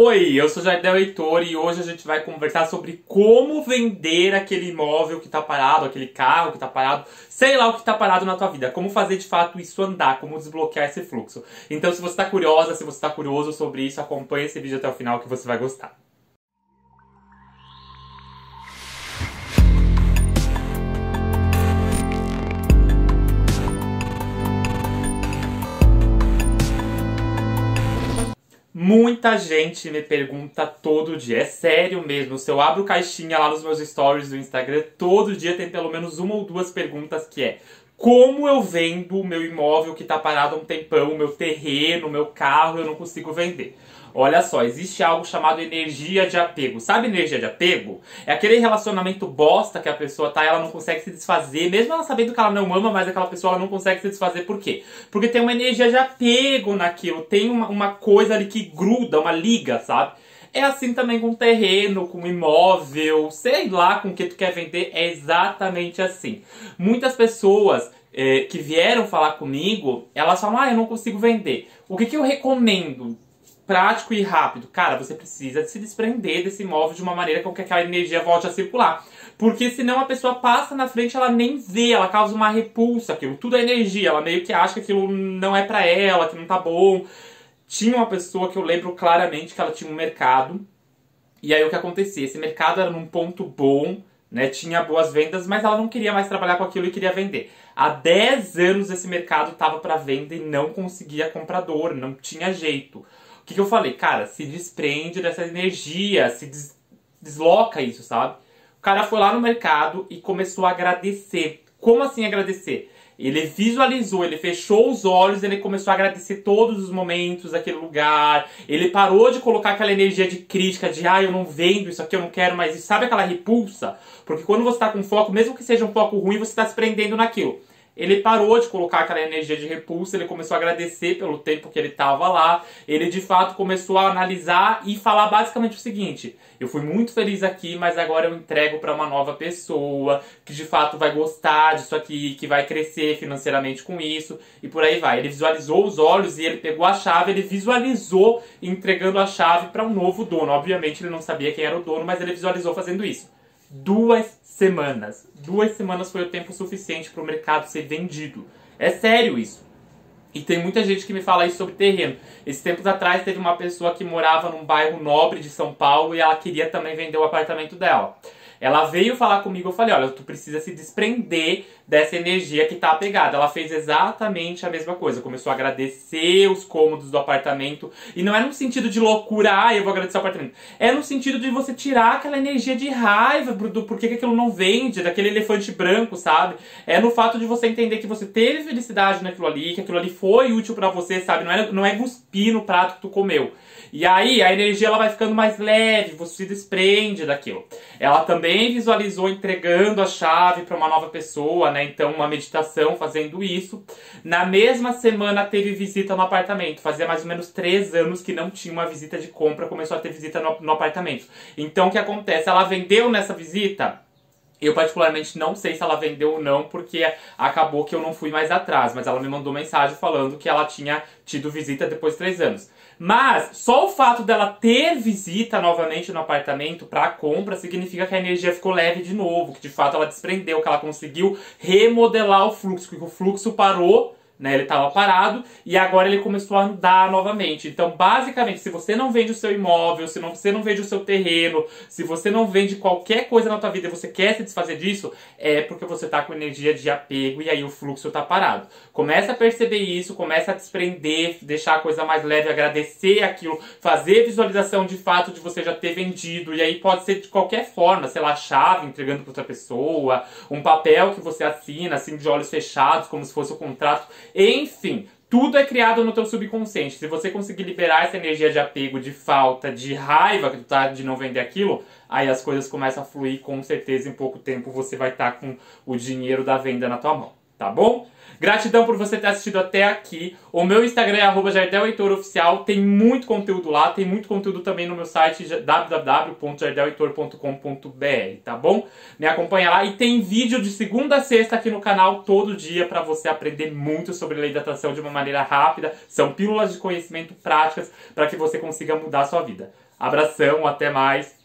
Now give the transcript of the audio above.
Oi, eu sou Jardel Heitor e hoje a gente vai conversar sobre como vender aquele imóvel que está parado, aquele carro que está parado, sei lá o que está parado na tua vida, como fazer de fato isso andar, como desbloquear esse fluxo. Então se você está curiosa, se você está curioso sobre isso, acompanhe esse vídeo até o final que você vai gostar. Muita gente me pergunta todo dia, é sério mesmo. Se eu abro caixinha lá nos meus stories do Instagram, todo dia tem pelo menos uma ou duas perguntas que é como eu vendo o meu imóvel que está parado há um tempão, o meu terreno, o meu carro, eu não consigo vender. Olha só, existe algo chamado energia de apego. Sabe energia de apego? É aquele relacionamento bosta que a pessoa tá ela não consegue se desfazer, mesmo ela sabendo que ela não ama mais aquela pessoa, ela não consegue se desfazer. Por quê? Porque tem uma energia de apego naquilo, tem uma, uma coisa ali que gruda, uma liga, sabe? É assim também com terreno, com imóvel, sei lá com que tu quer vender, é exatamente assim. Muitas pessoas é, que vieram falar comigo, elas falam, ah, eu não consigo vender. O que, que eu recomendo? Prático e rápido. Cara, você precisa se desprender desse imóvel de uma maneira com que aquela energia volte a circular. Porque senão a pessoa passa na frente, ela nem vê, ela causa uma repulsa aquilo. Tudo é energia, ela meio que acha que aquilo não é para ela, que não tá bom. Tinha uma pessoa que eu lembro claramente que ela tinha um mercado. E aí o que acontecia? Esse mercado era num ponto bom, né? Tinha boas vendas, mas ela não queria mais trabalhar com aquilo e queria vender. Há 10 anos esse mercado estava para venda e não conseguia comprador, não tinha jeito que, que eu falei? Cara, se desprende dessa energia, se des desloca isso, sabe? O cara foi lá no mercado e começou a agradecer. Como assim agradecer? Ele visualizou, ele fechou os olhos, ele começou a agradecer todos os momentos daquele lugar. Ele parou de colocar aquela energia de crítica, de ah, eu não vendo isso aqui, eu não quero mais isso. Sabe aquela repulsa? Porque quando você está com foco, mesmo que seja um foco ruim, você está se prendendo naquilo ele parou de colocar aquela energia de repulsa, ele começou a agradecer pelo tempo que ele estava lá, ele de fato começou a analisar e falar basicamente o seguinte: eu fui muito feliz aqui, mas agora eu entrego para uma nova pessoa que de fato vai gostar disso aqui, que vai crescer financeiramente com isso e por aí vai. Ele visualizou os olhos e ele pegou a chave, ele visualizou entregando a chave para um novo dono. Obviamente ele não sabia quem era o dono, mas ele visualizou fazendo isso duas semanas. Duas semanas foi o tempo suficiente para o mercado ser vendido. É sério isso. E tem muita gente que me fala isso sobre terreno. Esses tempos atrás teve uma pessoa que morava num bairro nobre de São Paulo e ela queria também vender o apartamento dela. Ela veio falar comigo, eu falei, olha, tu precisa se desprender dessa energia que tá apegada. Ela fez exatamente a mesma coisa. Começou a agradecer os cômodos do apartamento. E não é no sentido de loucura, ah, eu vou agradecer o apartamento. É no sentido de você tirar aquela energia de raiva do porquê que aquilo não vende, daquele elefante branco, sabe? É no fato de você entender que você teve felicidade naquilo ali, que aquilo ali foi útil para você, sabe? Não é, não é cuspir no prato que tu comeu. E aí a energia ela vai ficando mais leve, você se desprende daquilo. Ela também visualizou entregando a chave para uma nova pessoa, né? Então, uma meditação fazendo isso. Na mesma semana teve visita no apartamento. Fazia mais ou menos três anos que não tinha uma visita de compra, começou a ter visita no, no apartamento. Então, o que acontece? Ela vendeu nessa visita eu, particularmente, não sei se ela vendeu ou não, porque acabou que eu não fui mais atrás. Mas ela me mandou mensagem falando que ela tinha tido visita depois de três anos. Mas só o fato dela ter visita novamente no apartamento para compra significa que a energia ficou leve de novo, que de fato ela desprendeu, que ela conseguiu remodelar o fluxo, que o fluxo parou né? Ele estava parado e agora ele começou a andar novamente. Então, basicamente, se você não vende o seu imóvel, se não, você não vende o seu terreno, se você não vende qualquer coisa na tua vida e você quer se desfazer disso, é porque você está com energia de apego e aí o fluxo está parado. Começa a perceber isso, começa a desprender, deixar a coisa mais leve, agradecer aquilo, fazer visualização de fato de você já ter vendido e aí pode ser de qualquer forma, sei lá, chave entregando para outra pessoa, um papel que você assina assim de olhos fechados, como se fosse o contrato enfim, tudo é criado no teu subconsciente. Se você conseguir liberar essa energia de apego, de falta, de raiva que tu tá de não vender aquilo, aí as coisas começam a fluir, com certeza em pouco tempo você vai estar tá com o dinheiro da venda na tua mão, tá bom? Gratidão por você ter assistido até aqui. O meu Instagram é arroba Oficial. Tem muito conteúdo lá, tem muito conteúdo também no meu site www.jardelheitor.com.br, tá bom? Me acompanha lá e tem vídeo de segunda a sexta aqui no canal todo dia para você aprender muito sobre lei da atração de uma maneira rápida. São pílulas de conhecimento práticas para que você consiga mudar a sua vida. Abração, até mais.